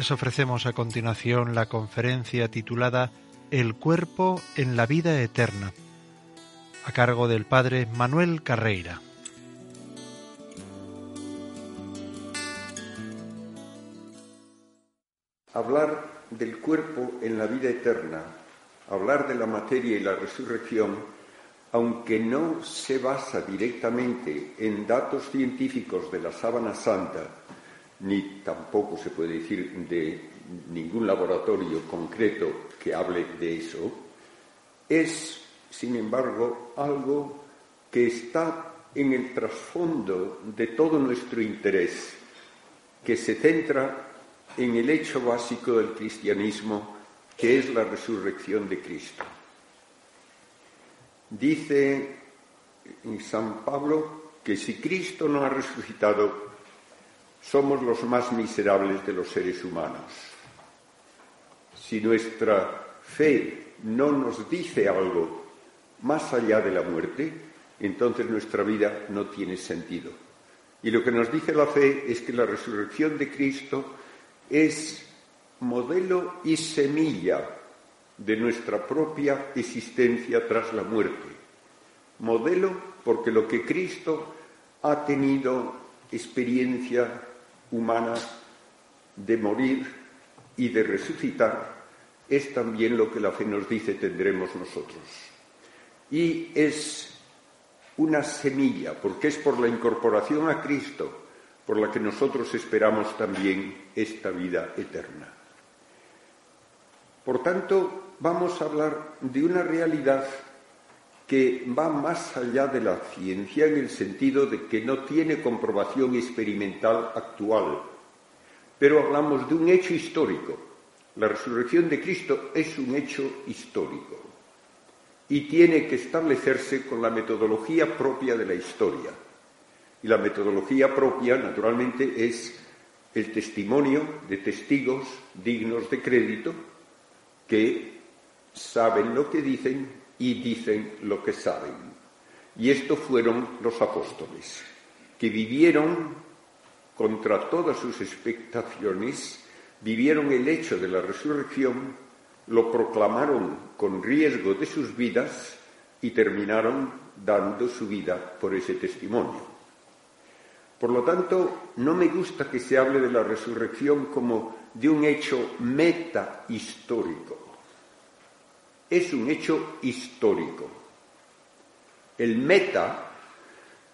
Les ofrecemos a continuación la conferencia titulada El cuerpo en la vida eterna, a cargo del padre Manuel Carreira. Hablar del cuerpo en la vida eterna, hablar de la materia y la resurrección, aunque no se basa directamente en datos científicos de la sábana santa, ni tampoco se puede decir de ningún laboratorio concreto que hable de eso, es, sin embargo, algo que está en el trasfondo de todo nuestro interés, que se centra en el hecho básico del cristianismo, que es la resurrección de Cristo. Dice San Pablo que si Cristo no ha resucitado, somos los más miserables de los seres humanos. Si nuestra fe no nos dice algo más allá de la muerte, entonces nuestra vida no tiene sentido. Y lo que nos dice la fe es que la resurrección de Cristo es modelo y semilla de nuestra propia existencia tras la muerte. Modelo porque lo que Cristo ha tenido experiencia humana de morir y de resucitar es también lo que la fe nos dice tendremos nosotros. Y es una semilla, porque es por la incorporación a Cristo por la que nosotros esperamos también esta vida eterna. Por tanto, vamos a hablar de una realidad que va más allá de la ciencia en el sentido de que no tiene comprobación experimental actual, pero hablamos de un hecho histórico. La resurrección de Cristo es un hecho histórico y tiene que establecerse con la metodología propia de la historia. Y la metodología propia, naturalmente, es el testimonio de testigos dignos de crédito que saben lo que dicen y dicen lo que saben. Y estos fueron los apóstoles, que vivieron contra todas sus expectaciones, vivieron el hecho de la resurrección, lo proclamaron con riesgo de sus vidas y terminaron dando su vida por ese testimonio. Por lo tanto, no me gusta que se hable de la resurrección como de un hecho meta histórico. Es un hecho histórico. El meta,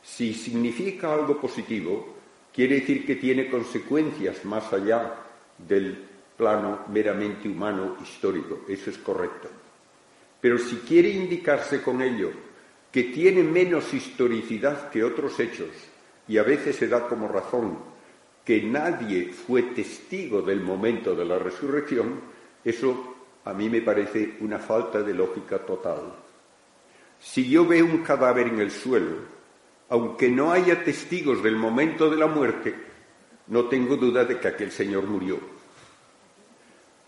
si significa algo positivo, quiere decir que tiene consecuencias más allá del plano meramente humano histórico. Eso es correcto. Pero si quiere indicarse con ello que tiene menos historicidad que otros hechos, y a veces se da como razón que nadie fue testigo del momento de la resurrección, eso a mí me parece una falta de lógica total. Si yo veo un cadáver en el suelo, aunque no haya testigos del momento de la muerte, no tengo duda de que aquel señor murió.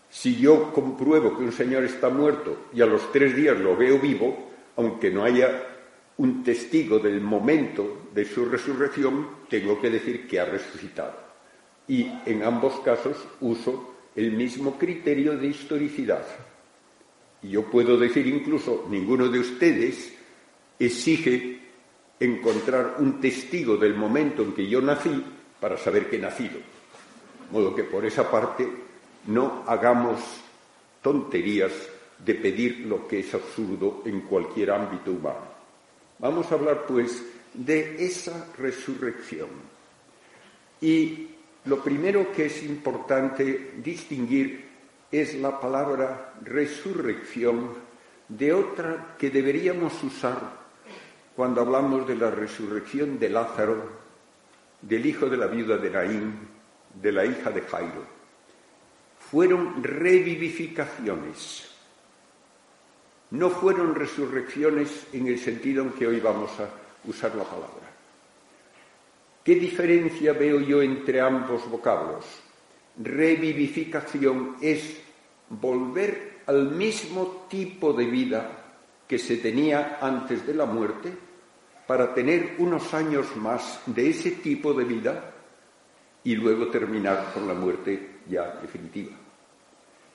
Si yo compruebo que un señor está muerto y a los tres días lo veo vivo, aunque no haya un testigo del momento de su resurrección, tengo que decir que ha resucitado. Y en ambos casos uso el mismo criterio de historicidad. Y yo puedo decir incluso, ninguno de ustedes exige encontrar un testigo del momento en que yo nací para saber que he nacido. De modo que por esa parte no hagamos tonterías de pedir lo que es absurdo en cualquier ámbito humano. Vamos a hablar, pues, de esa resurrección. Y lo primero que es importante distinguir es la palabra resurrección de otra que deberíamos usar cuando hablamos de la resurrección de Lázaro del hijo de la viuda de Naín, de la hija de Jairo, fueron revivificaciones, no fueron resurrecciones en el sentido en que hoy vamos a usar la palabra. ¿Qué diferencia veo yo entre ambos vocablos? Revivificación es volver al mismo tipo de vida que se tenía antes de la muerte para tener unos años más de ese tipo de vida y luego terminar con la muerte ya definitiva.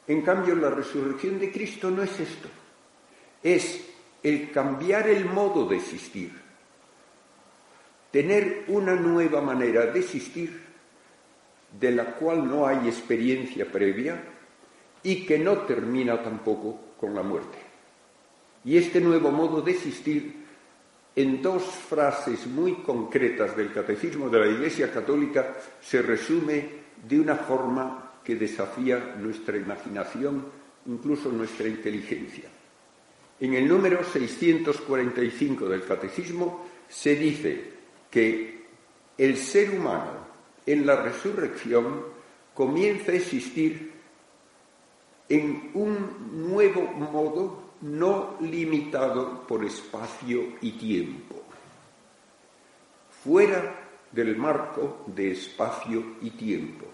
En cambio, la resurrección de Cristo no es esto, es el cambiar el modo de existir, tener una nueva manera de existir de la cual no hay experiencia previa y que no termina tampoco con la muerte. Y este nuevo modo de existir, en dos frases muy concretas del Catecismo de la Iglesia Católica, se resume de una forma que desafía nuestra imaginación, incluso nuestra inteligencia. En el número 645 del Catecismo se dice que el ser humano en la resurrección comienza a existir en un nuevo modo no limitado por espacio y tiempo, fuera del marco de espacio y tiempo.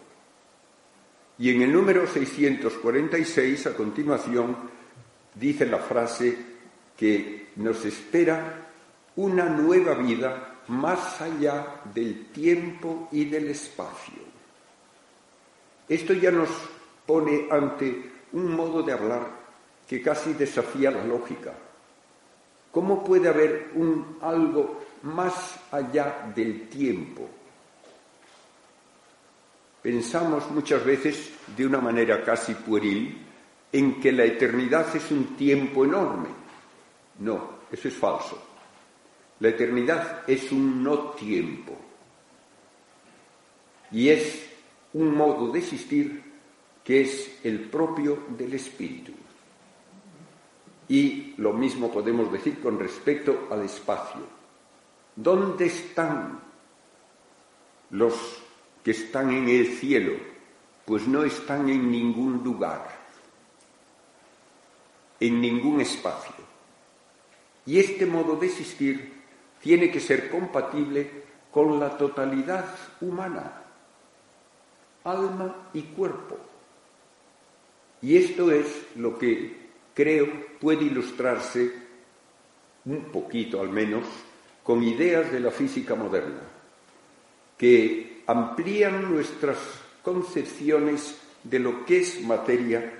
Y en el número 646, a continuación, dice la frase que nos espera una nueva vida más allá del tiempo y del espacio. Esto ya nos pone ante un modo de hablar que casi desafía la lógica. ¿Cómo puede haber un algo más allá del tiempo? Pensamos muchas veces de una manera casi pueril en que la eternidad es un tiempo enorme. No, eso es falso. La eternidad es un no tiempo y es un modo de existir que es el propio del espíritu. Y lo mismo podemos decir con respecto al espacio. ¿Dónde están los que están en el cielo? Pues no están en ningún lugar, en ningún espacio. Y este modo de existir tiene que ser compatible con la totalidad humana, alma y cuerpo. Y esto es lo que creo puede ilustrarse un poquito al menos con ideas de la física moderna, que amplían nuestras concepciones de lo que es materia,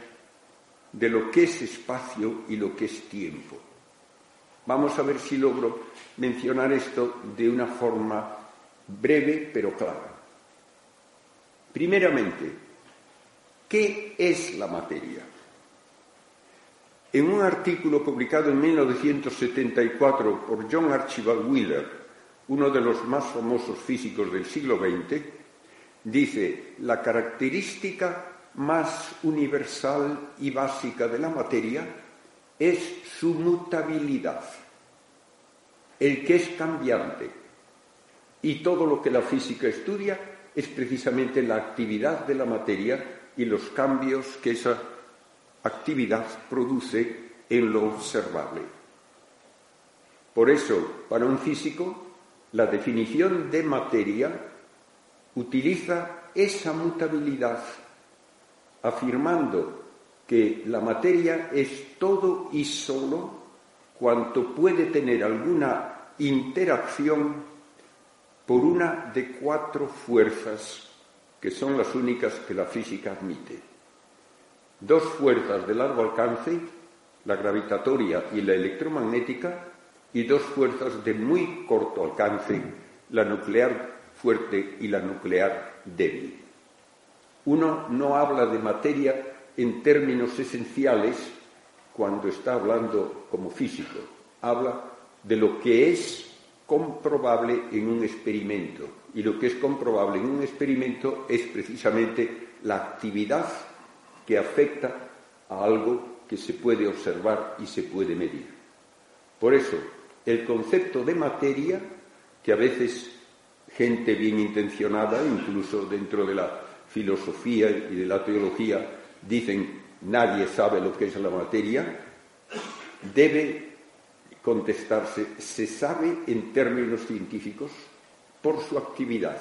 de lo que es espacio y lo que es tiempo. Vamos a ver si logro mencionar esto de una forma breve pero clara. Primeramente, ¿qué es la materia? En un artículo publicado en 1974 por John Archibald Wheeler, uno de los más famosos físicos del siglo XX, dice, la característica más universal y básica de la materia es su mutabilidad, el que es cambiante. Y todo lo que la física estudia es precisamente la actividad de la materia y los cambios que esa actividad produce en lo observable. Por eso, para un físico, la definición de materia utiliza esa mutabilidad, afirmando que la materia es todo y solo cuanto puede tener alguna interacción por una de cuatro fuerzas que son las únicas que la física admite dos fuerzas de largo alcance, la gravitatoria y la electromagnética, y dos fuerzas de muy corto alcance, la nuclear fuerte y la nuclear débil. Uno no habla de materia en términos esenciales cuando está hablando como físico, habla de lo que es comprobable en un experimento. Y lo que es comprobable en un experimento es precisamente la actividad que afecta a algo que se puede observar y se puede medir. Por eso, el concepto de materia, que a veces gente bien intencionada, incluso dentro de la filosofía y de la teología, dicen nadie sabe lo que es la materia, debe contestarse, se sabe en términos científicos por su actividad.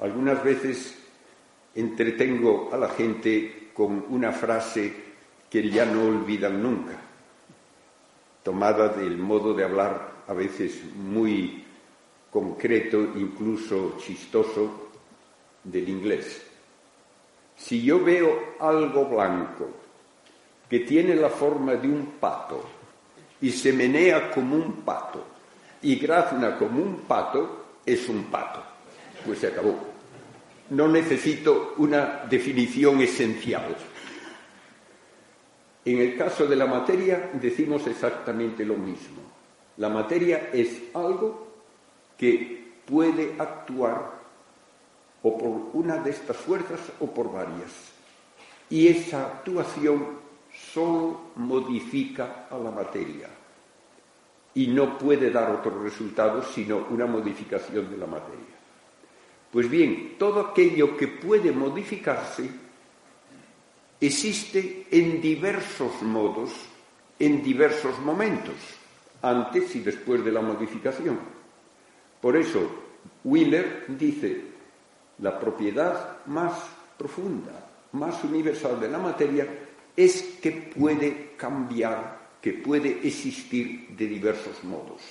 Algunas veces entretengo a la gente con una frase que ya no olvidan nunca, tomada del modo de hablar a veces muy concreto, incluso chistoso, del inglés. Si yo veo algo blanco que tiene la forma de un pato y se menea como un pato y grazna como un pato, es un pato. Pues se acabó. No necesito una definición esencial. En el caso de la materia decimos exactamente lo mismo. La materia es algo que puede actuar o por una de estas fuerzas o por varias. Y esa actuación solo modifica a la materia y no puede dar otro resultado sino una modificación de la materia. Pues bien, todo aquello que puede modificarse existe en diversos modos, en diversos momentos, antes y después de la modificación. Por eso, Wheeler dice, la propiedad más profunda, más universal de la materia es que puede cambiar, que puede existir de diversos modos.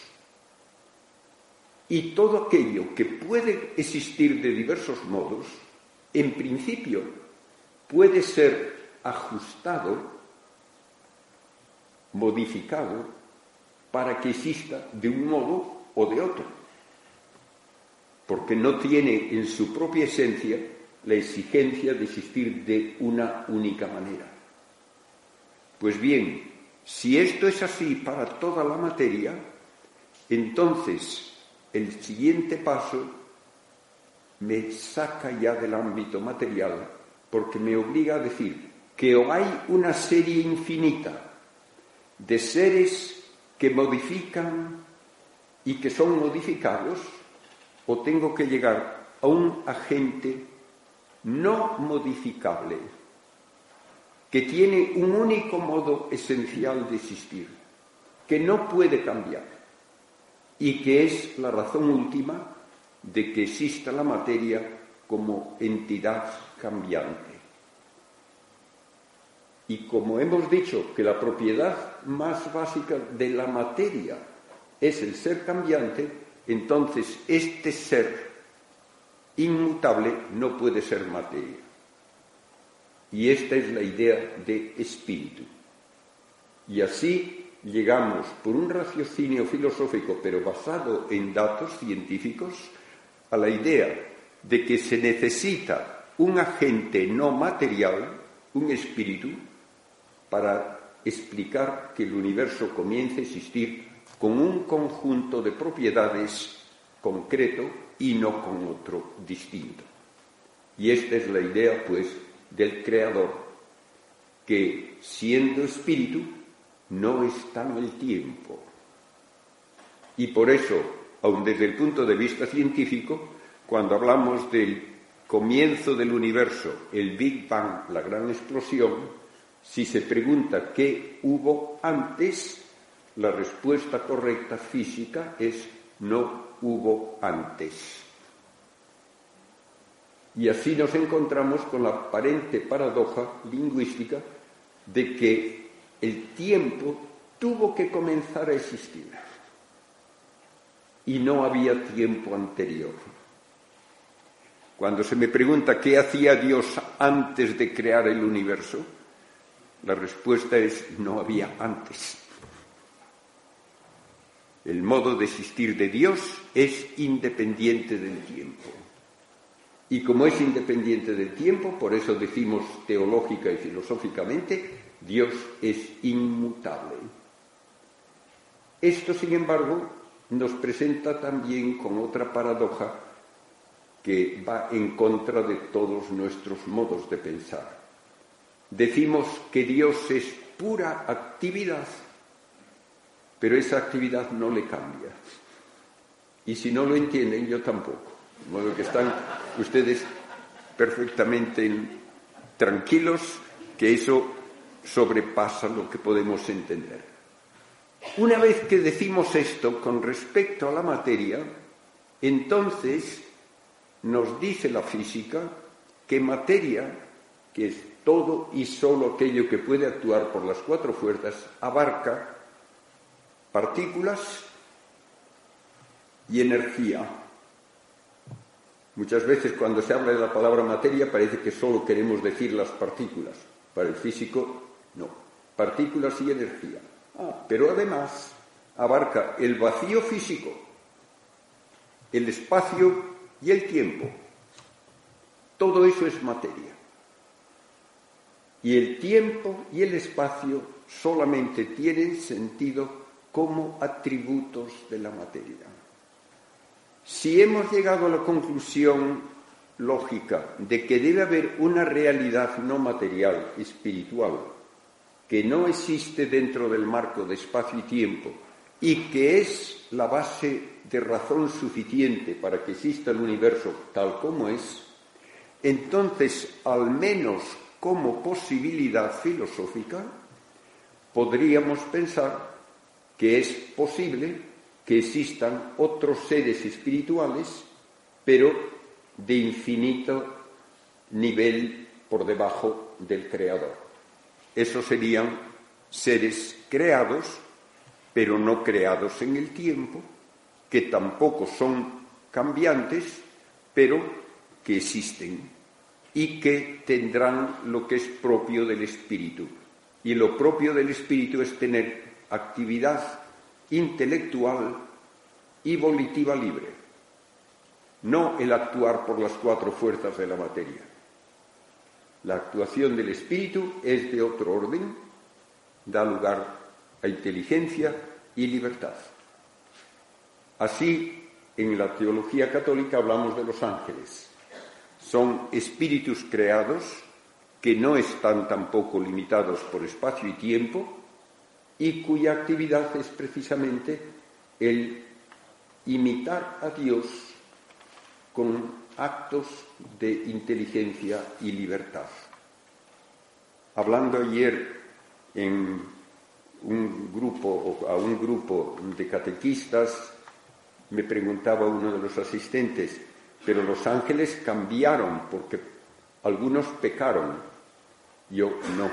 Y todo aquello que puede existir de diversos modos, en principio, puede ser ajustado, modificado, para que exista de un modo o de otro porque no tiene en su propia esencia la exigencia de existir de una única manera. Pues bien, si esto es así para toda la materia, entonces el siguiente paso me saca ya del ámbito material porque me obliga a decir que o hay una serie infinita de seres que modifican y que son modificados, o tengo que llegar a un agente no modificable, que tiene un único modo esencial de existir, que no puede cambiar y que es la razón última de que exista la materia como entidad cambiante. Y como hemos dicho que la propiedad más básica de la materia es el ser cambiante, entonces este ser inmutable no puede ser materia. Y esta es la idea de espíritu. Y así llegamos, por un raciocinio filosófico, pero basado en datos científicos, a la idea de que se necesita un agente no material, un espíritu, para explicar que el universo comience a existir con un conjunto de propiedades concreto y no con otro distinto. Y esta es la idea, pues, del Creador, que siendo espíritu no está en el tiempo. Y por eso, aun desde el punto de vista científico, cuando hablamos del comienzo del universo, el Big Bang, la gran explosión, si se pregunta qué hubo antes, la respuesta correcta física es no hubo antes. Y así nos encontramos con la aparente paradoja lingüística de que el tiempo tuvo que comenzar a existir y no había tiempo anterior. Cuando se me pregunta qué hacía Dios antes de crear el universo, la respuesta es no había antes. El modo de existir de Dios es independiente del tiempo. Y como es independiente del tiempo, por eso decimos teológica y filosóficamente, Dios es inmutable. Esto, sin embargo, nos presenta también con otra paradoja que va en contra de todos nuestros modos de pensar. Decimos que Dios es pura actividad pero esa actividad no le cambia. Y si no lo entienden, yo tampoco. De modo que están ustedes perfectamente tranquilos que eso sobrepasa lo que podemos entender. Una vez que decimos esto con respecto a la materia, entonces nos dice la física que materia, que es todo y solo aquello que puede actuar por las cuatro fuerzas, abarca partículas y energía. Muchas veces cuando se habla de la palabra materia parece que solo queremos decir las partículas. Para el físico, no. Partículas y energía. Ah, pero además abarca el vacío físico, el espacio y el tiempo. Todo eso es materia. Y el tiempo y el espacio solamente tienen sentido como atributos de la materia. Si hemos llegado a la conclusión lógica de que debe haber una realidad no material, espiritual, que no existe dentro del marco de espacio y tiempo y que es la base de razón suficiente para que exista el universo tal como es, entonces, al menos como posibilidad filosófica, podríamos pensar que es posible que existan otros seres espirituales, pero de infinito nivel por debajo del Creador. Esos serían seres creados, pero no creados en el tiempo, que tampoco son cambiantes, pero que existen y que tendrán lo que es propio del espíritu. Y lo propio del espíritu es tener actividad intelectual y volitiva libre, no el actuar por las cuatro fuerzas de la materia. La actuación del espíritu es de otro orden, da lugar a inteligencia y libertad. Así, en la teología católica hablamos de los ángeles. Son espíritus creados que no están tampoco limitados por espacio y tiempo, y cuya actividad es precisamente el imitar a Dios con actos de inteligencia y libertad. Hablando ayer en un grupo a un grupo de catequistas, me preguntaba uno de los asistentes, pero los ángeles cambiaron porque algunos pecaron. Yo no.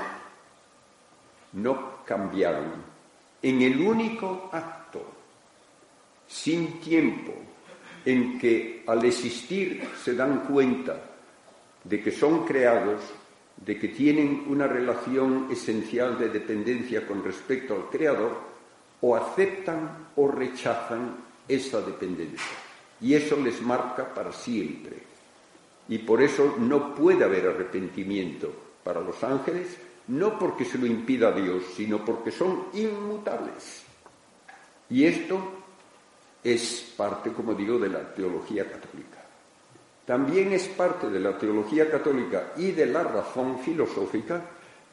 No cambiaron en el único acto, sin tiempo, en que al existir se dan cuenta de que son creados, de que tienen una relación esencial de dependencia con respecto al Creador, o aceptan o rechazan esa dependencia. Y eso les marca para siempre. Y por eso no puede haber arrepentimiento para los ángeles no porque se lo impida Dios, sino porque son inmutables. Y esto es parte, como digo, de la teología católica. También es parte de la teología católica y de la razón filosófica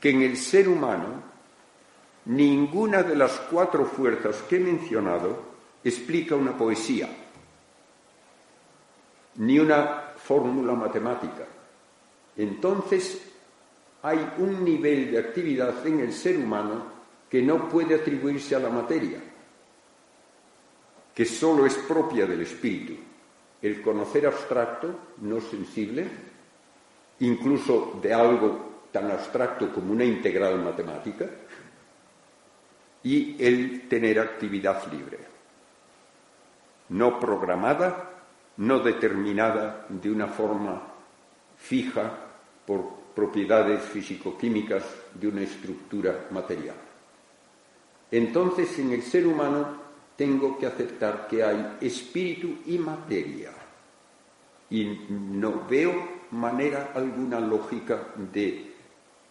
que en el ser humano ninguna de las cuatro fuerzas que he mencionado explica una poesía, ni una fórmula matemática. Entonces hay un nivel de actividad en el ser humano que no puede atribuirse a la materia, que solo es propia del espíritu. El conocer abstracto, no sensible, incluso de algo tan abstracto como una integral matemática, y el tener actividad libre, no programada, no determinada de una forma fija por propiedades físico-químicas de una estructura material. Entonces, en el ser humano tengo que aceptar que hay espíritu y materia. Y no veo manera alguna lógica de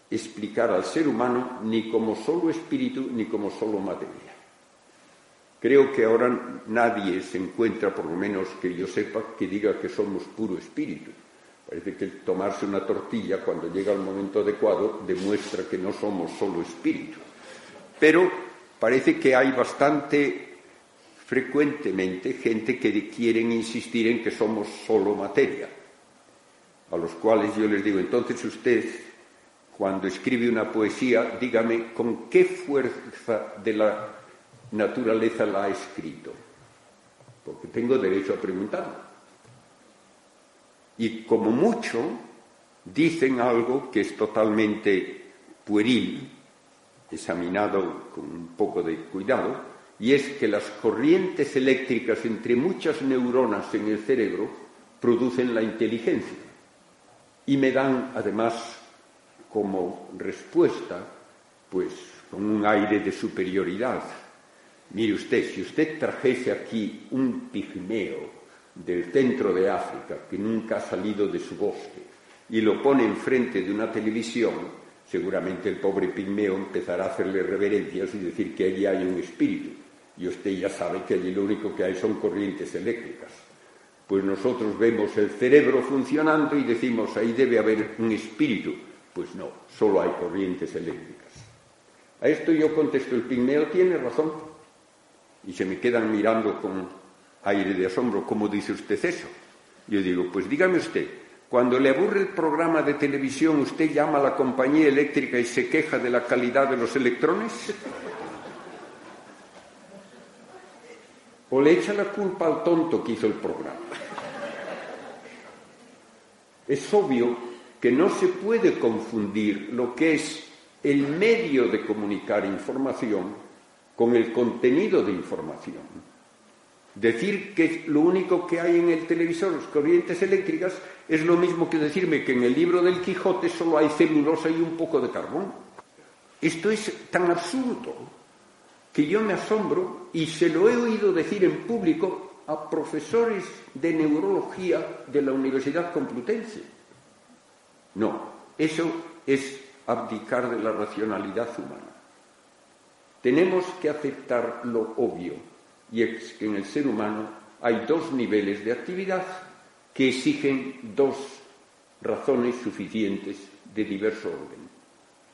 explicar al ser humano ni como solo espíritu ni como solo materia. Creo que ahora nadie se encuentra, por lo menos que yo sepa, que diga que somos puro espíritu. Parece que tomarse una tortilla cuando llega el momento adecuado demuestra que no somos solo espíritu. Pero parece que hay bastante frecuentemente gente que quieren insistir en que somos solo materia, a los cuales yo les digo, entonces usted, cuando escribe una poesía, dígame con qué fuerza de la naturaleza la ha escrito, porque tengo derecho a preguntarlo. Y como mucho, dicen algo que es totalmente pueril, examinado con un poco de cuidado, y es que las corrientes eléctricas entre muchas neuronas en el cerebro producen la inteligencia y me dan además como respuesta pues con un aire de superioridad. Mire usted, si usted trajese aquí un pigmeo del centro de África que nunca ha salido de su bosque y lo pone enfrente de una televisión, seguramente el pobre pigmeo empezará a hacerle reverencias y decir que allí hay un espíritu y usted ya sabe que allí lo único que hay son corrientes eléctricas. Pues nosotros vemos el cerebro funcionando y decimos ahí debe haber un espíritu. Pues no, solo hay corrientes eléctricas. A esto yo contesto, el pigmeo tiene razón. Y se me quedan mirando con aire de asombro, ¿cómo dice usted eso? Yo digo, pues dígame usted, cuando le aburre el programa de televisión, ¿usted llama a la compañía eléctrica y se queja de la calidad de los electrones? o le echa la culpa al tonto que hizo el programa. Es obvio que no se puede confundir lo que es el medio de comunicar información con el contenido de información. Decir que lo único que hay en el televisor, las corrientes eléctricas, es lo mismo que decirme que en el libro del Quijote solo hay celulosa y un poco de carbón. Esto es tan absurdo que yo me asombro y se lo he oído decir en público a profesores de neurología de la Universidad Complutense. No, eso es abdicar de la racionalidad humana. Tenemos que aceptar lo obvio, y es que en el ser humano hay dos niveles de actividad que exigen dos razones suficientes de diverso orden.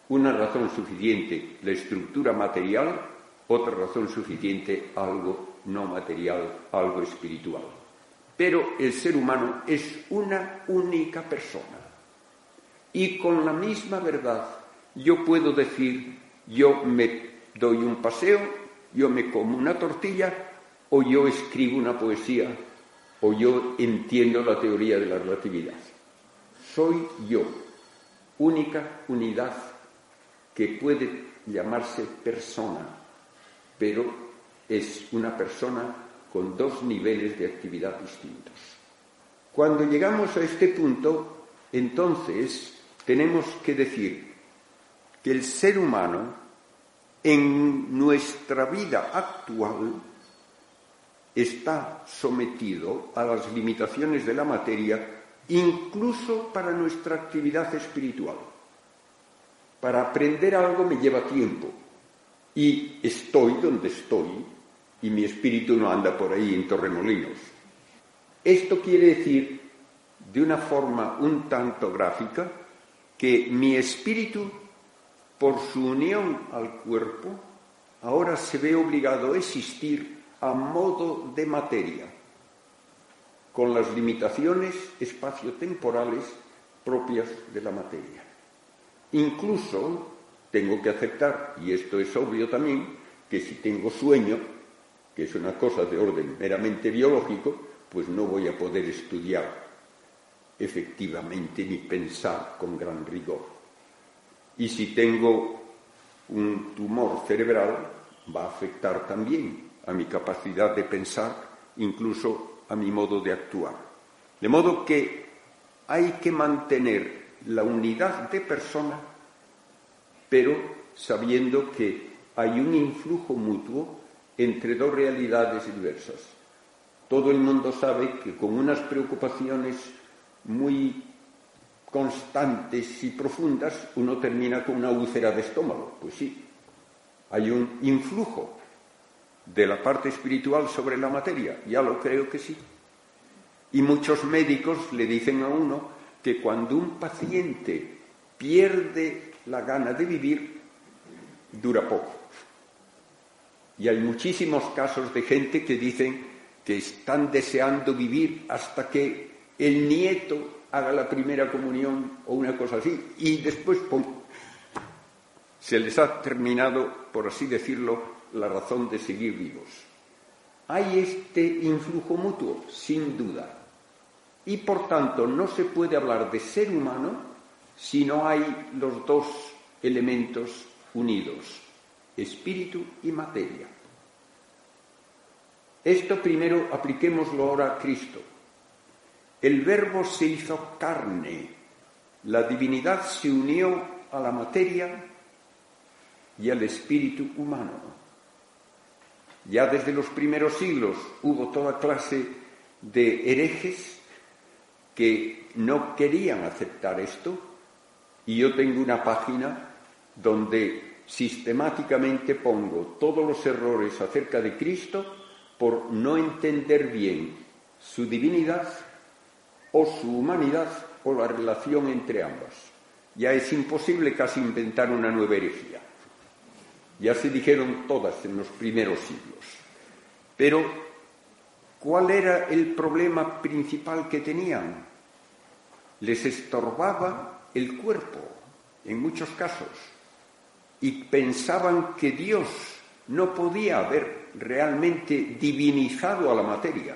Una razón suficiente, la estructura material, otra razón suficiente, algo no material, algo espiritual. Pero el ser humano es una única persona. Y con la misma verdad yo puedo decir, yo me doy un paseo, yo me como una tortilla, o yo escribo una poesía, o yo entiendo la teoría de la relatividad. Soy yo, única unidad que puede llamarse persona pero es una persona con dos niveles de actividad distintos. Cuando llegamos a este punto, entonces tenemos que decir que el ser humano en nuestra vida actual está sometido a las limitaciones de la materia incluso para nuestra actividad espiritual. Para aprender algo me lleva tiempo, y estoy donde estoy y mi espíritu no anda por ahí en Torremolinos. Esto quiere decir, de una forma un tanto gráfica, que mi espíritu, por su unión al cuerpo, ahora se ve obligado a existir a modo de materia, con las limitaciones espaciotemporales propias de la materia. Incluso tengo que aceptar, y esto es obvio también, que si tengo sueño, que es una cosa de orden meramente biológico, pues no voy a poder estudiar efectivamente ni pensar con gran rigor. Y si tengo un tumor cerebral, va a afectar también a mi capacidad de pensar, incluso a mi modo de actuar. De modo que hay que mantener la unidad de persona pero sabiendo que hay un influjo mutuo entre dos realidades diversas. Todo el mundo sabe que con unas preocupaciones muy constantes y profundas uno termina con una úlcera de estómago. Pues sí, hay un influjo de la parte espiritual sobre la materia, ya lo creo que sí. Y muchos médicos le dicen a uno que cuando un paciente pierde la gana de vivir dura poco. Y hay muchísimos casos de gente que dicen que están deseando vivir hasta que el nieto haga la primera comunión o una cosa así, y después se les ha terminado, por así decirlo, la razón de seguir vivos. Hay este influjo mutuo, sin duda, y por tanto no se puede hablar de ser humano si no hay los dos elementos unidos, espíritu y materia. Esto primero apliquémoslo ahora a Cristo. El verbo se hizo carne, la divinidad se unió a la materia y al espíritu humano. Ya desde los primeros siglos hubo toda clase de herejes que no querían aceptar esto y yo tengo una página donde sistemáticamente pongo todos los errores acerca de Cristo por no entender bien su divinidad o su humanidad o la relación entre ambas. Ya es imposible casi inventar una nueva herejía. Ya se dijeron todas en los primeros siglos. Pero, ¿cuál era el problema principal que tenían? Les estorbaba el cuerpo, en muchos casos, y pensaban que Dios no podía haber realmente divinizado a la materia.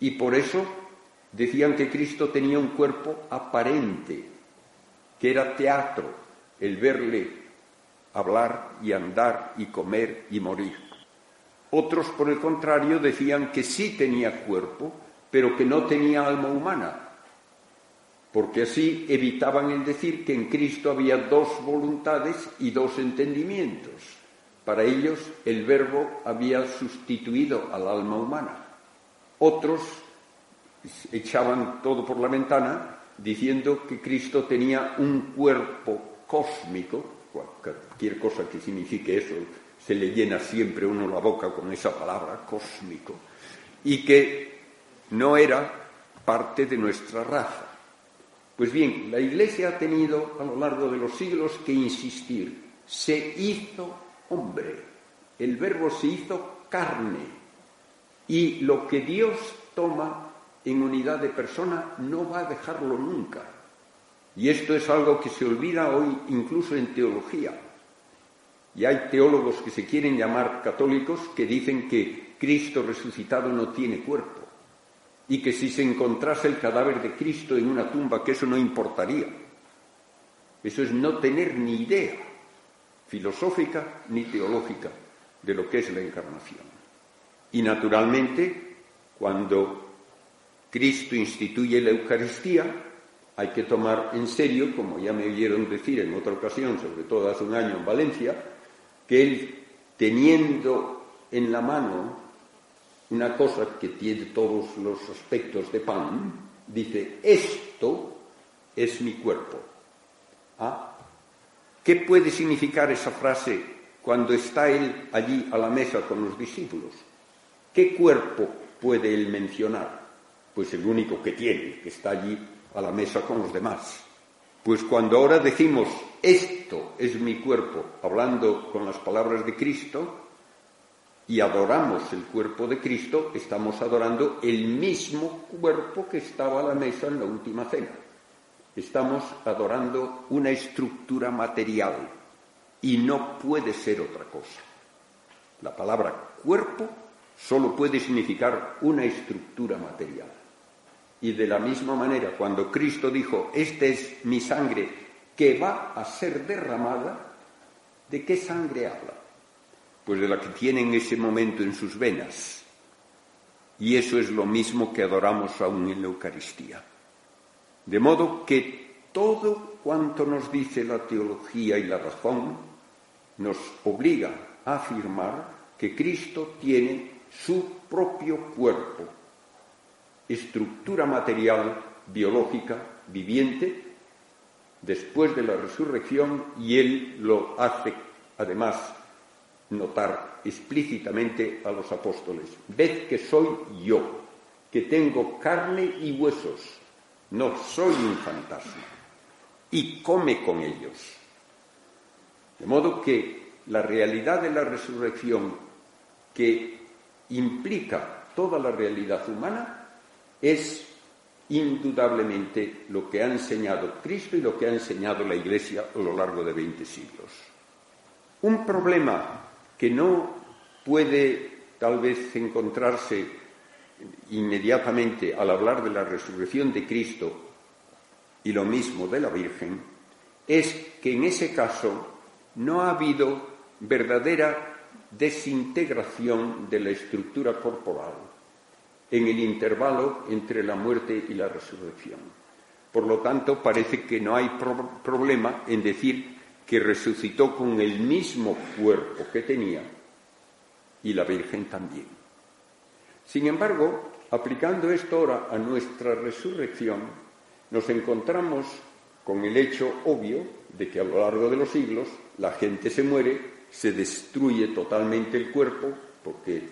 Y por eso decían que Cristo tenía un cuerpo aparente, que era teatro, el verle hablar y andar y comer y morir. Otros, por el contrario, decían que sí tenía cuerpo, pero que no tenía alma humana, porque así evitaban el decir que en Cristo había dos voluntades y dos entendimientos. Para ellos el verbo había sustituido al alma humana. Otros echaban todo por la ventana diciendo que Cristo tenía un cuerpo cósmico cualquier cosa que signifique eso, se le llena siempre uno la boca con esa palabra cósmico, y que no era parte de nuestra raza. Pues bien, la Iglesia ha tenido a lo largo de los siglos que insistir, se hizo hombre, el verbo se hizo carne, y lo que Dios toma en unidad de persona no va a dejarlo nunca. Y esto es algo que se olvida hoy incluso en teología. Y hay teólogos que se quieren llamar católicos que dicen que Cristo resucitado no tiene cuerpo y que si se encontrase el cadáver de Cristo en una tumba, que eso no importaría. Eso es no tener ni idea filosófica ni teológica de lo que es la encarnación. Y naturalmente, cuando Cristo instituye la Eucaristía, hay que tomar en serio, como ya me oyeron decir en otra ocasión, sobre todo hace un año en Valencia, que él, teniendo en la mano una cosa que tiene todos los aspectos de pan, dice, esto es mi cuerpo. ¿Ah? ¿Qué puede significar esa frase cuando está él allí a la mesa con los discípulos? ¿Qué cuerpo puede él mencionar? Pues el único que tiene, que está allí a la mesa con los demás. Pues cuando ahora decimos esto es mi cuerpo, hablando con las palabras de Cristo, y adoramos el cuerpo de Cristo, estamos adorando el mismo cuerpo que estaba a la mesa en la última cena. Estamos adorando una estructura material y no puede ser otra cosa. La palabra cuerpo solo puede significar una estructura material. Y de la misma manera, cuando Cristo dijo, esta es mi sangre que va a ser derramada, ¿de qué sangre habla? Pues de la que tiene en ese momento en sus venas. Y eso es lo mismo que adoramos aún en la Eucaristía. De modo que todo cuanto nos dice la teología y la razón nos obliga a afirmar que Cristo tiene su propio cuerpo estructura material biológica viviente después de la resurrección y él lo hace además notar explícitamente a los apóstoles. Ved que soy yo, que tengo carne y huesos, no soy un fantasma, y come con ellos. De modo que la realidad de la resurrección que implica toda la realidad humana es indudablemente lo que ha enseñado Cristo y lo que ha enseñado la Iglesia a lo largo de 20 siglos. Un problema que no puede tal vez encontrarse inmediatamente al hablar de la resurrección de Cristo y lo mismo de la Virgen, es que en ese caso no ha habido verdadera desintegración de la estructura corporal en el intervalo entre la muerte y la resurrección. Por lo tanto, parece que no hay problema en decir que resucitó con el mismo cuerpo que tenía y la Virgen también. Sin embargo, aplicando esto ahora a nuestra resurrección, nos encontramos con el hecho obvio de que a lo largo de los siglos la gente se muere, se destruye totalmente el cuerpo, porque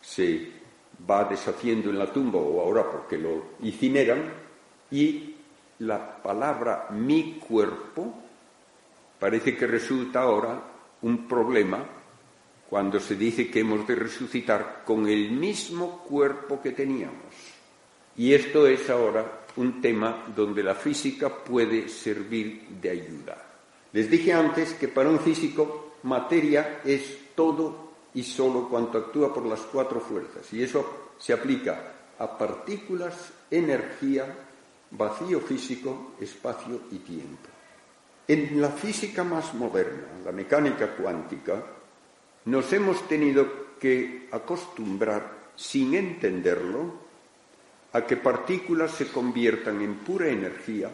se va deshaciendo en la tumba o ahora porque lo incineran, y la palabra mi cuerpo parece que resulta ahora un problema cuando se dice que hemos de resucitar con el mismo cuerpo que teníamos. Y esto es ahora un tema donde la física puede servir de ayuda. Les dije antes que para un físico materia es todo y solo cuanto actúa por las cuatro fuerzas. Y eso se aplica a partículas, energía, vacío físico, espacio y tiempo. En la física más moderna, la mecánica cuántica, nos hemos tenido que acostumbrar, sin entenderlo, a que partículas se conviertan en pura energía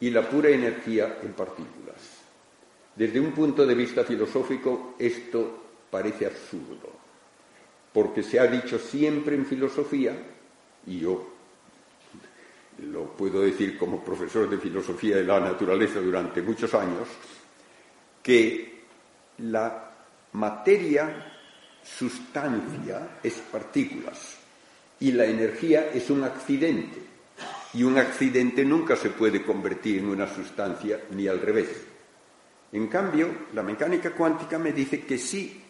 y la pura energía en partículas. Desde un punto de vista filosófico, esto parece absurdo, porque se ha dicho siempre en filosofía, y yo lo puedo decir como profesor de filosofía de la naturaleza durante muchos años, que la materia, sustancia, es partículas y la energía es un accidente. Y un accidente nunca se puede convertir en una sustancia ni al revés. En cambio, la mecánica cuántica me dice que sí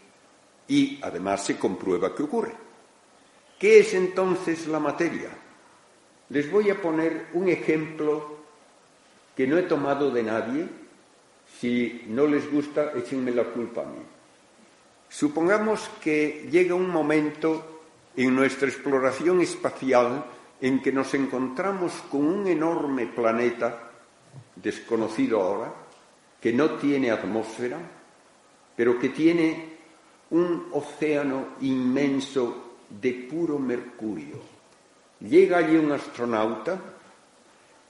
y además se comprueba que ocurre. ¿Qué es entonces la materia? Les voy a poner un ejemplo que no he tomado de nadie. Si no les gusta, échenme la culpa a mí. Supongamos que llega un momento en nuestra exploración espacial en que nos encontramos con un enorme planeta, desconocido ahora, que no tiene atmósfera, pero que tiene un océano inmenso de puro mercurio. Llega allí un astronauta,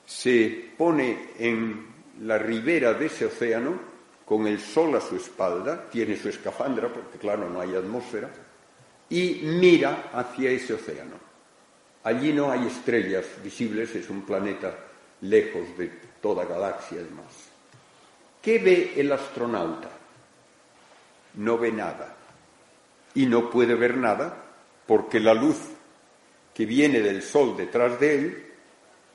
se pone en la ribera de ese océano, con el sol a su espalda, tiene su escafandra, porque claro, no hay atmósfera, y mira hacia ese océano. Allí no hay estrellas visibles, es un planeta lejos de toda galaxia además. ¿Qué ve el astronauta? No ve nada. Y no puede ver nada porque la luz que viene del Sol detrás de él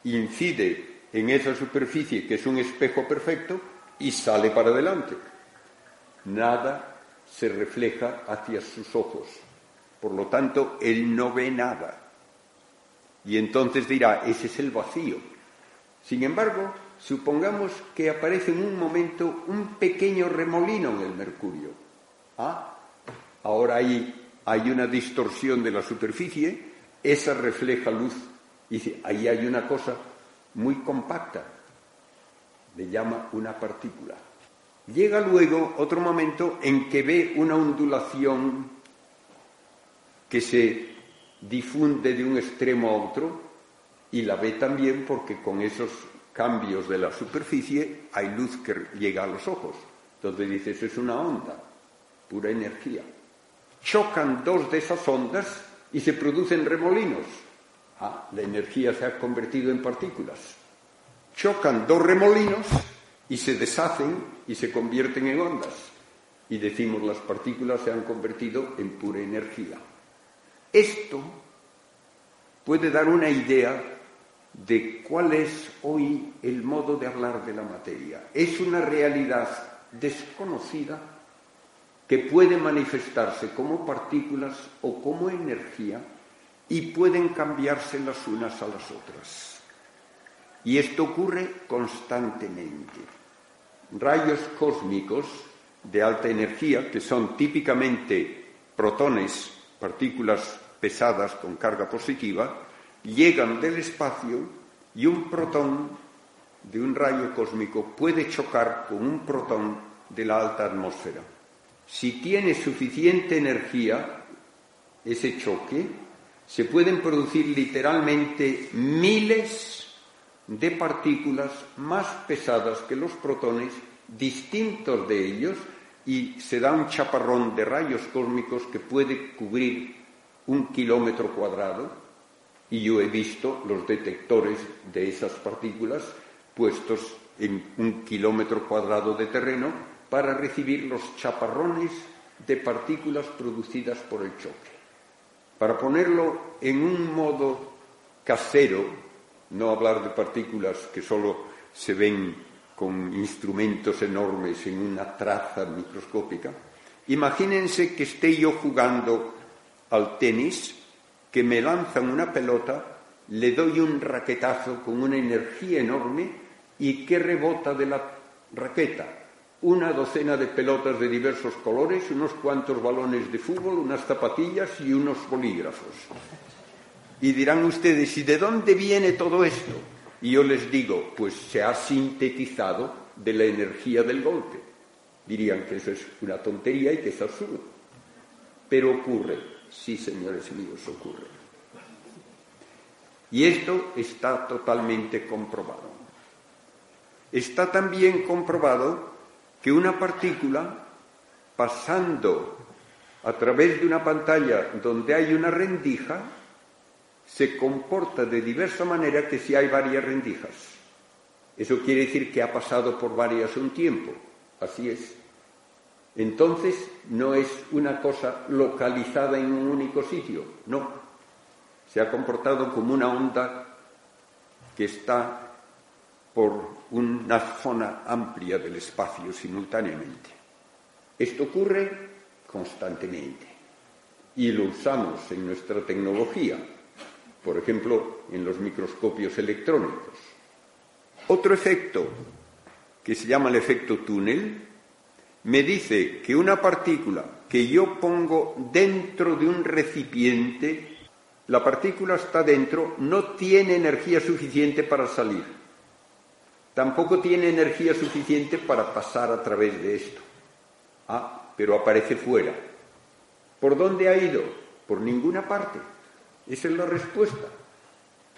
incide en esa superficie que es un espejo perfecto y sale para adelante. Nada se refleja hacia sus ojos. Por lo tanto, él no ve nada. Y entonces dirá, ese es el vacío. Sin embargo, supongamos que aparece en un momento un pequeño remolino en el mercurio. Ah, ahora ahí hay una distorsión de la superficie, esa refleja luz. Y ahí hay una cosa muy compacta, le llama una partícula. Llega luego otro momento en que ve una ondulación que se difunde de un extremo a otro y la ve también porque con esos cambios de la superficie hay luz que llega a los ojos. Entonces dice, eso es una onda, pura energía. Chocan dos de esas ondas y se producen remolinos. Ah, la energía se ha convertido en partículas. Chocan dos remolinos y se deshacen y se convierten en ondas. Y decimos las partículas se han convertido en pura energía. Esto puede dar una idea de cuál es hoy el modo de hablar de la materia. Es una realidad desconocida que pueden manifestarse como partículas o como energía y pueden cambiarse las unas a las otras. Y esto ocurre constantemente. Rayos cósmicos de alta energía, que son típicamente protones, partículas pesadas con carga positiva, llegan del espacio y un protón de un rayo cósmico puede chocar con un protón de la alta atmósfera. Si tiene suficiente energía, ese choque, se pueden producir literalmente miles de partículas más pesadas que los protones, distintos de ellos, y se da un chaparrón de rayos cósmicos que puede cubrir un kilómetro cuadrado, y yo he visto los detectores de esas partículas puestos en un kilómetro cuadrado de terreno para recibir los chaparrones de partículas producidas por el choque. Para ponerlo en un modo casero, no hablar de partículas que solo se ven con instrumentos enormes en una traza microscópica, imagínense que esté yo jugando al tenis, que me lanzan una pelota, le doy un raquetazo con una energía enorme y que rebota de la raqueta una docena de pelotas de diversos colores, unos cuantos balones de fútbol, unas zapatillas y unos bolígrafos. Y dirán ustedes, ¿y de dónde viene todo esto? Y yo les digo, pues se ha sintetizado de la energía del golpe. Dirían que eso es una tontería y que es absurdo. Pero ocurre, sí, señores míos, ocurre. Y esto está totalmente comprobado. Está también comprobado que una partícula, pasando a través de una pantalla donde hay una rendija, se comporta de diversa manera que si hay varias rendijas. Eso quiere decir que ha pasado por varias un tiempo. Así es. Entonces no es una cosa localizada en un único sitio, no. Se ha comportado como una onda que está por una zona amplia del espacio simultáneamente. Esto ocurre constantemente y lo usamos en nuestra tecnología, por ejemplo, en los microscopios electrónicos. Otro efecto, que se llama el efecto túnel, me dice que una partícula que yo pongo dentro de un recipiente, la partícula está dentro, no tiene energía suficiente para salir tampoco tiene energía suficiente para pasar a través de esto. Ah, pero aparece fuera. ¿Por dónde ha ido? Por ninguna parte. Esa es la respuesta.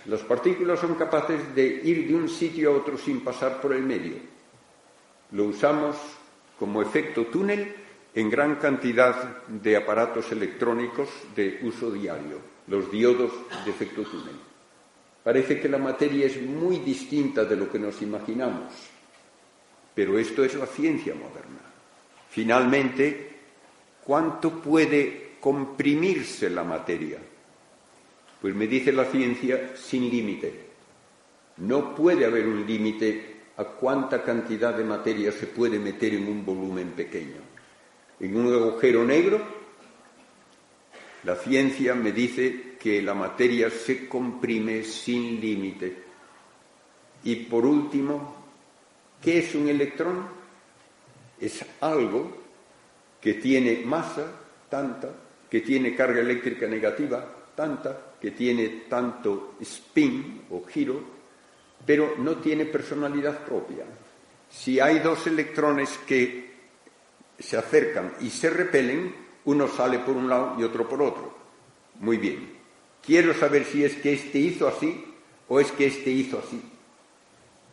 Las partículas son capaces de ir de un sitio a otro sin pasar por el medio. Lo usamos como efecto túnel en gran cantidad de aparatos electrónicos de uso diario, los diodos de efecto túnel. Parece que la materia es muy distinta de lo que nos imaginamos, pero esto es la ciencia moderna. Finalmente, ¿cuánto puede comprimirse la materia? Pues me dice la ciencia sin límite. No puede haber un límite a cuánta cantidad de materia se puede meter en un volumen pequeño. En un agujero negro, la ciencia me dice que la materia se comprime sin límite. Y por último, ¿qué es un electrón? Es algo que tiene masa tanta, que tiene carga eléctrica negativa tanta, que tiene tanto spin o giro, pero no tiene personalidad propia. Si hay dos electrones que se acercan y se repelen, uno sale por un lado y otro por otro. Muy bien. Quiero saber si es que éste hizo así o es que éste hizo así.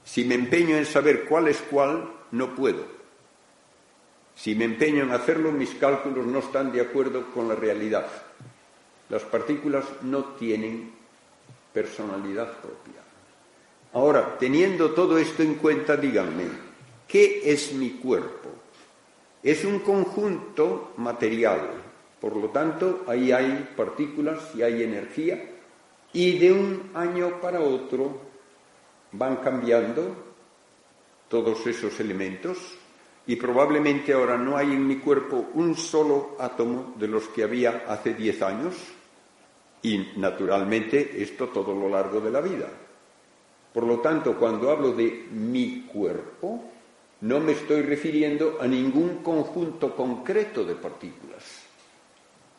Si me empeño en saber cuál es cuál, no puedo. Si me empeño en hacerlo, mis cálculos no están de acuerdo con la realidad. Las partículas no tienen personalidad propia. Ahora, teniendo todo esto en cuenta, díganme, ¿qué es mi cuerpo? Es un conjunto material, por lo tanto, ahí hay partículas y hay energía y de un año para otro van cambiando todos esos elementos y probablemente ahora no hay en mi cuerpo un solo átomo de los que había hace diez años y naturalmente esto todo lo largo de la vida. Por lo tanto, cuando hablo de mi cuerpo, no me estoy refiriendo a ningún conjunto concreto de partículas.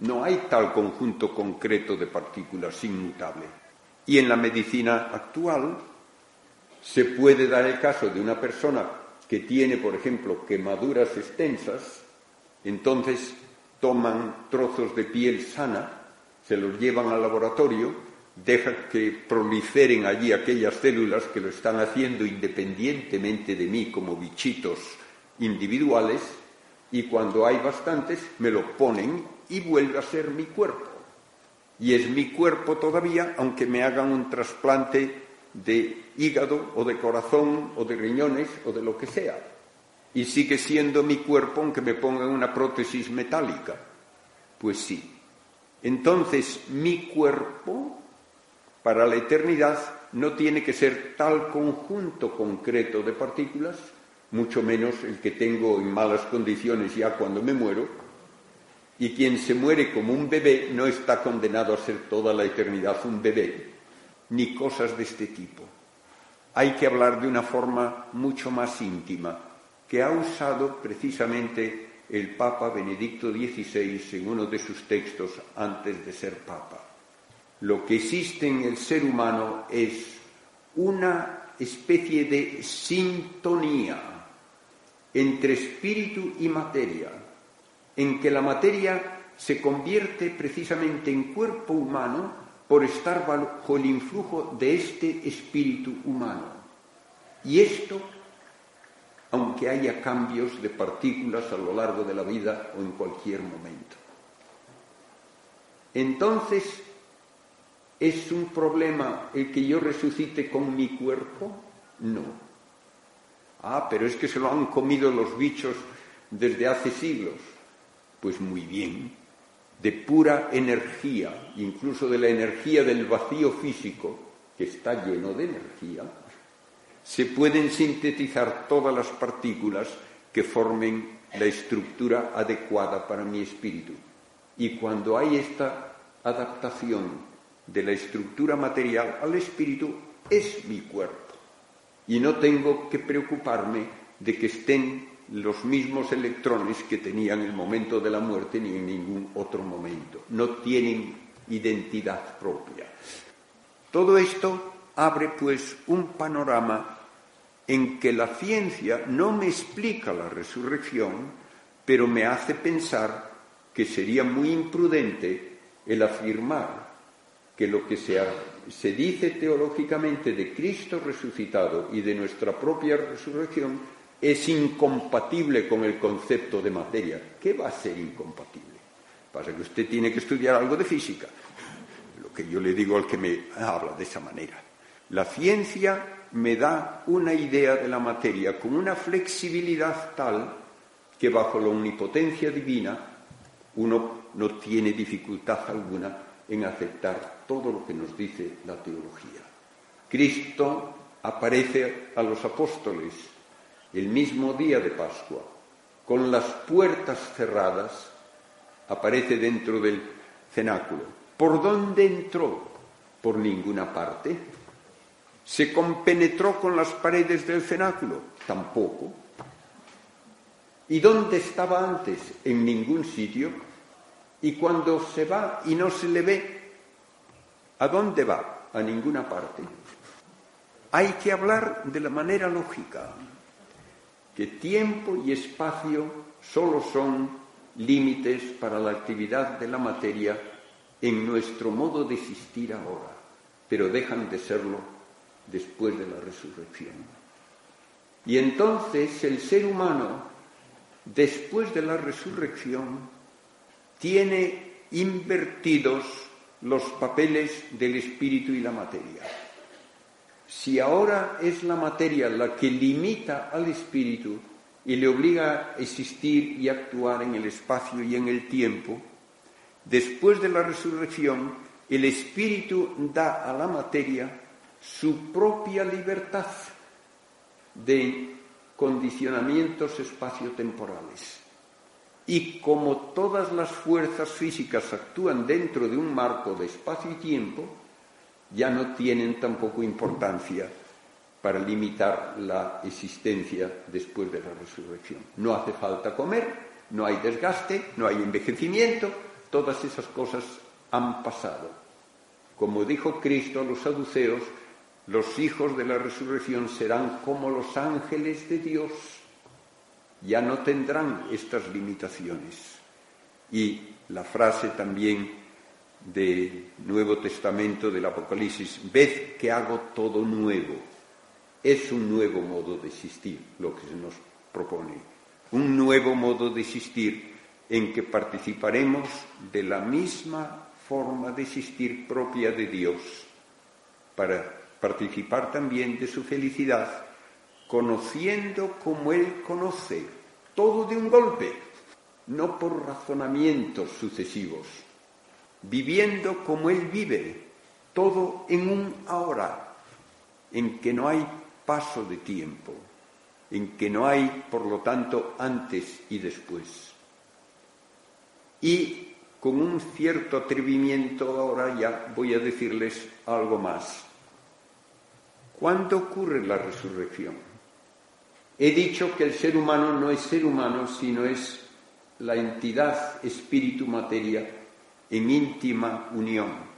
No hay tal conjunto concreto de partículas inmutable. Y en la medicina actual se puede dar el caso de una persona que tiene, por ejemplo, quemaduras extensas, entonces toman trozos de piel sana, se los llevan al laboratorio, dejan que proliferen allí aquellas células que lo están haciendo independientemente de mí como bichitos individuales, y cuando hay bastantes me lo ponen y vuelve a ser mi cuerpo. Y es mi cuerpo todavía, aunque me hagan un trasplante de hígado o de corazón o de riñones o de lo que sea. Y sigue siendo mi cuerpo aunque me pongan una prótesis metálica. Pues sí. Entonces mi cuerpo para la eternidad no tiene que ser tal conjunto concreto de partículas, mucho menos el que tengo en malas condiciones ya cuando me muero, y quien se muere como un bebé no está condenado a ser toda la eternidad un bebé, ni cosas de este tipo. Hay que hablar de una forma mucho más íntima, que ha usado precisamente el Papa Benedicto XVI en uno de sus textos antes de ser Papa. Lo que existe en el ser humano es una especie de sintonía entre espíritu y materia, en que la materia se convierte precisamente en cuerpo humano por estar bajo el influjo de este espíritu humano. Y esto, aunque haya cambios de partículas a lo largo de la vida o en cualquier momento. Entonces, ¿es un problema el que yo resucite con mi cuerpo? No. Ah, pero es que se lo han comido los bichos desde hace siglos. Pues muy bien, de pura energía, incluso de la energía del vacío físico, que está lleno de energía, se pueden sintetizar todas las partículas que formen la estructura adecuada para mi espíritu. Y cuando hay esta adaptación de la estructura material al espíritu, es mi cuerpo. Y no tengo que preocuparme de que estén los mismos electrones que tenía en el momento de la muerte ni en ningún otro momento. No tienen identidad propia. Todo esto abre pues un panorama en que la ciencia no me explica la resurrección, pero me hace pensar que sería muy imprudente el afirmar que lo que se, se dice teológicamente de Cristo resucitado y de nuestra propia resurrección es incompatible con el concepto de materia. ¿Qué va a ser incompatible? Pasa que usted tiene que estudiar algo de física, lo que yo le digo al que me habla de esa manera. La ciencia me da una idea de la materia con una flexibilidad tal que bajo la omnipotencia divina uno no tiene dificultad alguna en aceptar todo lo que nos dice la teología. Cristo aparece a los apóstoles el mismo día de Pascua, con las puertas cerradas, aparece dentro del cenáculo. ¿Por dónde entró? Por ninguna parte. ¿Se compenetró con las paredes del cenáculo? Tampoco. ¿Y dónde estaba antes? En ningún sitio. Y cuando se va y no se le ve, ¿a dónde va? A ninguna parte. Hay que hablar de la manera lógica que tiempo y espacio solo son límites para la actividad de la materia en nuestro modo de existir ahora, pero dejan de serlo después de la resurrección. Y entonces el ser humano, después de la resurrección, tiene invertidos los papeles del espíritu y la materia. Si ahora es la materia la que limita al espíritu y le obliga a existir y actuar en el espacio y en el tiempo, después de la resurrección, el espíritu da a la materia su propia libertad de condicionamientos espaciotemporales. Y como todas las fuerzas físicas actúan dentro de un marco de espacio y tiempo, ya no tienen tampoco importancia para limitar la existencia después de la resurrección. No hace falta comer, no hay desgaste, no hay envejecimiento, todas esas cosas han pasado. Como dijo Cristo a los saduceos, los hijos de la resurrección serán como los ángeles de Dios. Ya no tendrán estas limitaciones. Y la frase también del Nuevo Testamento del Apocalipsis, ved que hago todo nuevo. Es un nuevo modo de existir lo que se nos propone. Un nuevo modo de existir en que participaremos de la misma forma de existir propia de Dios, para participar también de su felicidad, conociendo como Él conoce, todo de un golpe, no por razonamientos sucesivos, viviendo como Él vive, todo en un ahora, en que no hay paso de tiempo, en que no hay, por lo tanto, antes y después. Y con un cierto atrevimiento ahora ya voy a decirles algo más. ¿Cuándo ocurre la resurrección? He dicho que el ser humano no es ser humano, sino es la entidad espíritu-materia en íntima unión.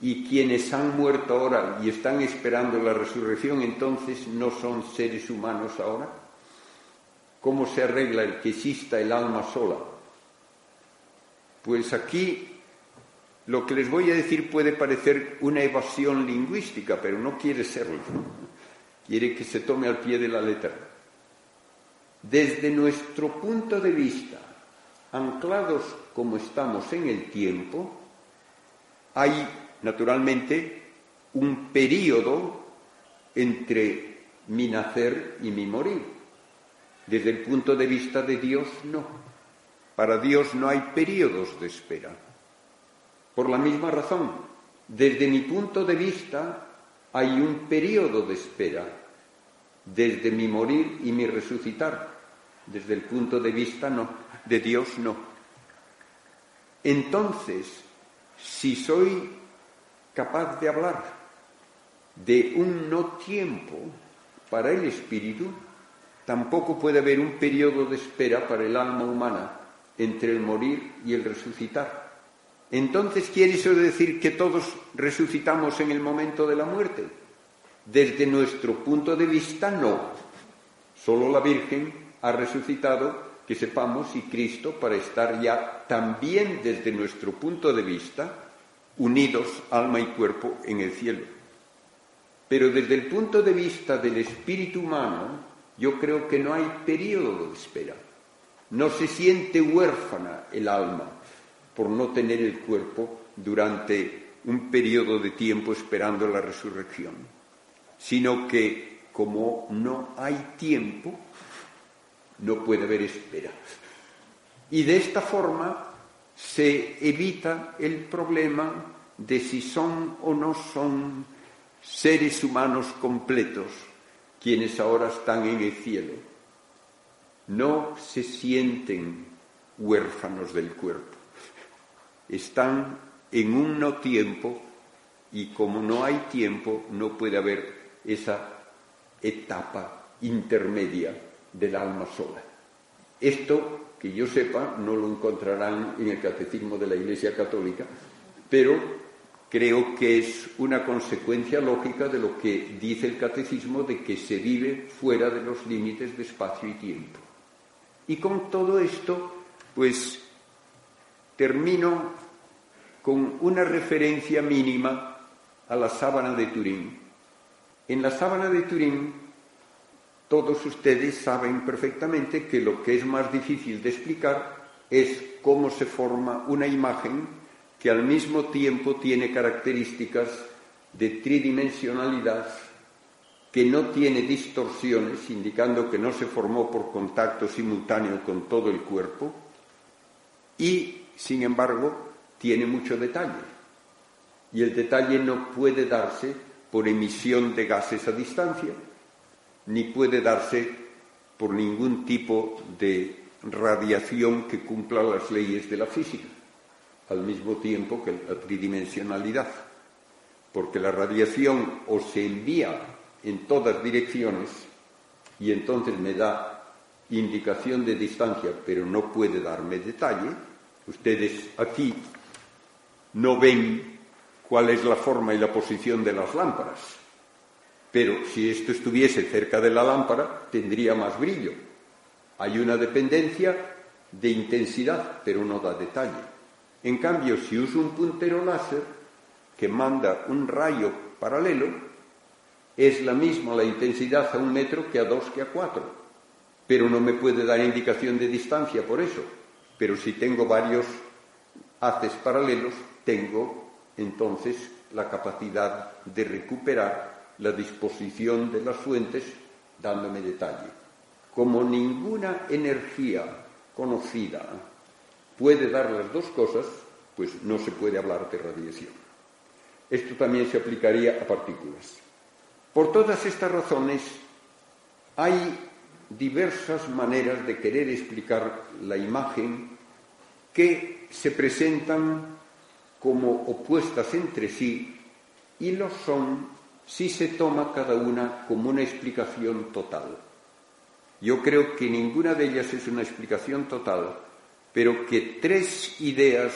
Y quienes han muerto ahora y están esperando la resurrección, entonces no son seres humanos ahora. ¿Cómo se arregla el que exista el alma sola? Pues aquí lo que les voy a decir puede parecer una evasión lingüística, pero no quiere serlo. Quiere que se tome al pie de la letra. Desde nuestro punto de vista, anclados como estamos en el tiempo, hay naturalmente un periodo entre mi nacer y mi morir. Desde el punto de vista de Dios, no. Para Dios no hay periodos de espera. Por la misma razón, desde mi punto de vista hay un periodo de espera, desde mi morir y mi resucitar. Desde el punto de vista no, de Dios no. Entonces, si soy capaz de hablar de un no tiempo para el espíritu, tampoco puede haber un periodo de espera para el alma humana entre el morir y el resucitar. Entonces, ¿quiere eso decir que todos resucitamos en el momento de la muerte? Desde nuestro punto de vista, no. Solo la Virgen ha resucitado, que sepamos, y Cristo para estar ya también desde nuestro punto de vista unidos alma y cuerpo en el cielo. Pero desde el punto de vista del espíritu humano, yo creo que no hay periodo de espera. No se siente huérfana el alma por no tener el cuerpo durante un periodo de tiempo esperando la resurrección, sino que como no hay tiempo, no puede haber espera. Y de esta forma se evita el problema de si son o no son seres humanos completos quienes ahora están en el cielo no se sienten huérfanos del cuerpo. Están en un no tiempo y como no hay tiempo no puede haber esa etapa intermedia del alma sola. Esto, que yo sepa, no lo encontrarán en el catecismo de la Iglesia Católica, pero creo que es una consecuencia lógica de lo que dice el catecismo de que se vive fuera de los límites de espacio y tiempo. Y con todo esto, pues termino con una referencia mínima a la sábana de Turín. En la sábana de Turín, todos ustedes saben perfectamente que lo que es más difícil de explicar es cómo se forma una imagen que al mismo tiempo tiene características de tridimensionalidad que no tiene distorsiones, indicando que no se formó por contacto simultáneo con todo el cuerpo, y, sin embargo, tiene mucho detalle. Y el detalle no puede darse por emisión de gases a distancia, ni puede darse por ningún tipo de radiación que cumpla las leyes de la física, al mismo tiempo que la tridimensionalidad, porque la radiación o se envía en todas direcciones y entonces me da indicación de distancia, pero no puede darme detalle. Ustedes aquí no ven cuál es la forma y la posición de las lámparas, pero si esto estuviese cerca de la lámpara, tendría más brillo. Hay una dependencia de intensidad, pero no da detalle. En cambio, si uso un puntero láser que manda un rayo paralelo, es la misma la intensidad a un metro que a dos que a cuatro, pero no me puede dar indicación de distancia por eso. Pero si tengo varios haces paralelos, tengo entonces la capacidad de recuperar la disposición de las fuentes dándome detalle. Como ninguna energía conocida puede dar las dos cosas, pues no se puede hablar de radiación. Esto también se aplicaría a partículas. Por todas estas razones, hay diversas maneras de querer explicar la imagen que se presentan como opuestas entre sí y lo son si se toma cada una como una explicación total. Yo creo que ninguna de ellas es una explicación total, pero que tres ideas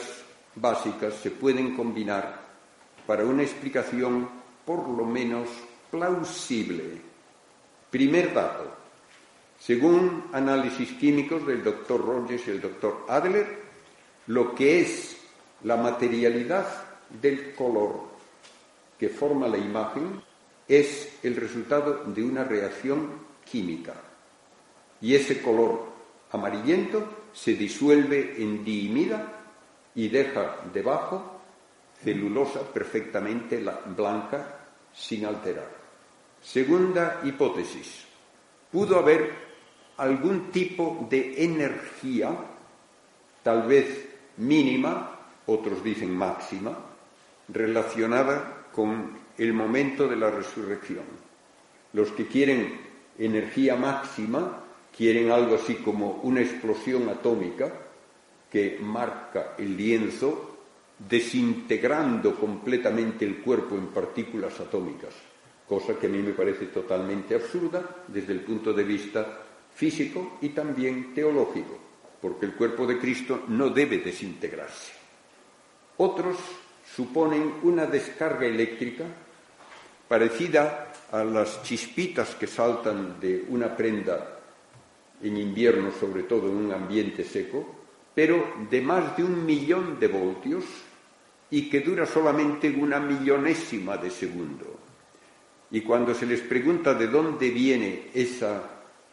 básicas se pueden combinar para una explicación por lo menos plausible. Primer dato. Según análisis químicos del doctor Rogers y el doctor Adler, lo que es la materialidad del color que forma la imagen es el resultado de una reacción química. Y ese color amarillento se disuelve en diimida y deja debajo celulosa perfectamente blanca sin alterar. Segunda hipótesis. Pudo haber algún tipo de energía, tal vez mínima, otros dicen máxima, relacionada con el momento de la resurrección. Los que quieren energía máxima quieren algo así como una explosión atómica que marca el lienzo desintegrando completamente el cuerpo en partículas atómicas, cosa que a mí me parece totalmente absurda desde el punto de vista físico y también teológico, porque el cuerpo de Cristo no debe desintegrarse. Otros suponen una descarga eléctrica parecida a las chispitas que saltan de una prenda en invierno, sobre todo en un ambiente seco, pero de más de un millón de voltios y que dura solamente una millonésima de segundo. Y cuando se les pregunta de dónde viene esa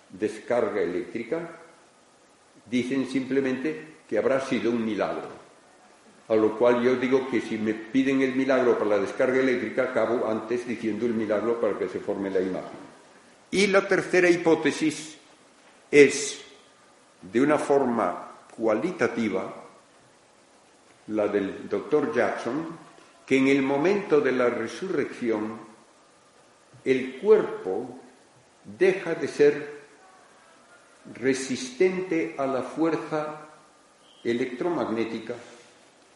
descarga eléctrica, dicen simplemente que habrá sido un milagro. A lo cual yo digo que si me piden el milagro para la descarga eléctrica, acabo antes diciendo el milagro para que se forme la imagen. Y la tercera hipótesis es, de una forma cualitativa, la del doctor Jackson, que en el momento de la resurrección el cuerpo deja de ser resistente a la fuerza electromagnética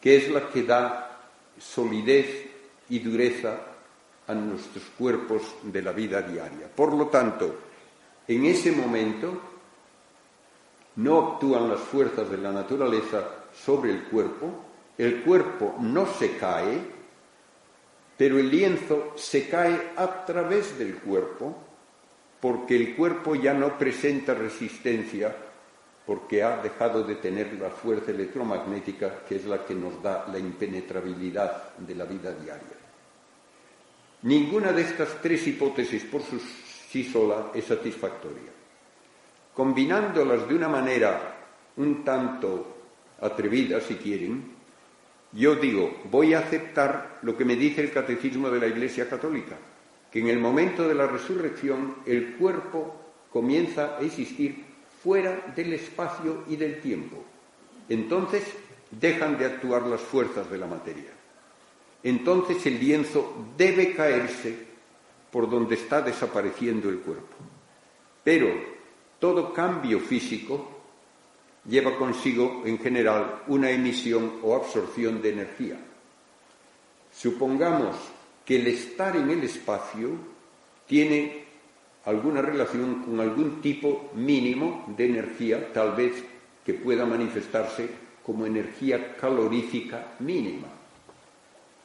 que es la que da solidez y dureza a nuestros cuerpos de la vida diaria. Por lo tanto, en ese momento no actúan las fuerzas de la naturaleza sobre el cuerpo, el cuerpo no se cae, pero el lienzo se cae a través del cuerpo, porque el cuerpo ya no presenta resistencia porque ha dejado de tener la fuerza electromagnética que es la que nos da la impenetrabilidad de la vida diaria. Ninguna de estas tres hipótesis por sí sola es satisfactoria. Combinándolas de una manera un tanto atrevida, si quieren, yo digo, voy a aceptar lo que me dice el catecismo de la Iglesia Católica, que en el momento de la resurrección el cuerpo comienza a existir fuera del espacio y del tiempo. Entonces dejan de actuar las fuerzas de la materia. Entonces el lienzo debe caerse por donde está desapareciendo el cuerpo. Pero todo cambio físico lleva consigo, en general, una emisión o absorción de energía. Supongamos que el estar en el espacio tiene alguna relación con algún tipo mínimo de energía, tal vez que pueda manifestarse como energía calorífica mínima.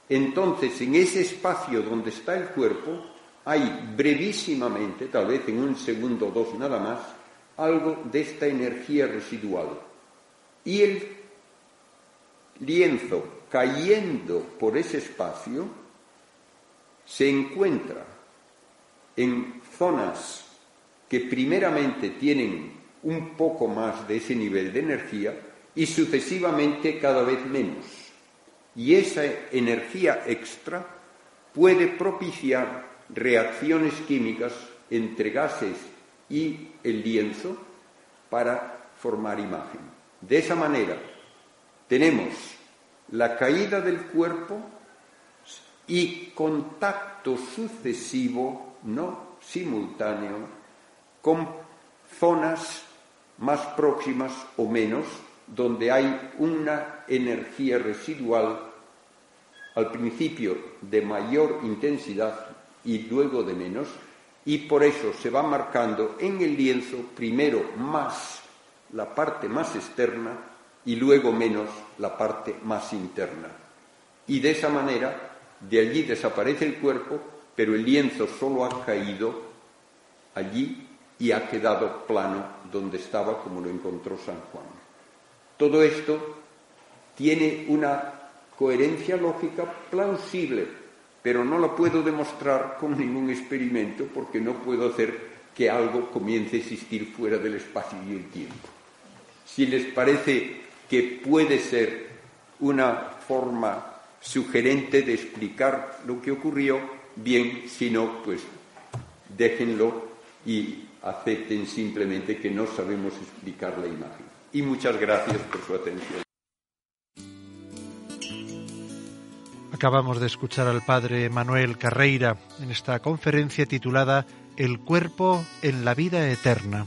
Entonces, en ese espacio donde está el cuerpo, hay brevísimamente, tal vez en un segundo o dos nada más, algo de esta energía residual. Y el lienzo cayendo por ese espacio se encuentra en zonas que primeramente tienen un poco más de ese nivel de energía y sucesivamente cada vez menos. Y esa energía extra puede propiciar reacciones químicas entre gases y el lienzo para formar imagen. De esa manera tenemos la caída del cuerpo y contacto sucesivo, no simultáneo, con zonas más próximas o menos donde hay una energía residual al principio de mayor intensidad y luego de menos, y por eso se va marcando en el lienzo primero más la parte más externa y luego menos la parte más interna. Y de esa manera, de allí desaparece el cuerpo, pero el lienzo solo ha caído allí y ha quedado plano donde estaba como lo encontró San Juan. Todo esto tiene una coherencia lógica plausible, pero no lo puedo demostrar con ningún experimento porque no puedo hacer que algo comience a existir fuera del espacio y el tiempo. Si les parece que puede ser una forma sugerente de explicar lo que ocurrió, bien, si no, pues déjenlo y acepten simplemente que no sabemos explicar la imagen. Y muchas gracias por su atención. Acabamos de escuchar al padre Manuel Carreira en esta conferencia titulada El cuerpo en la vida eterna.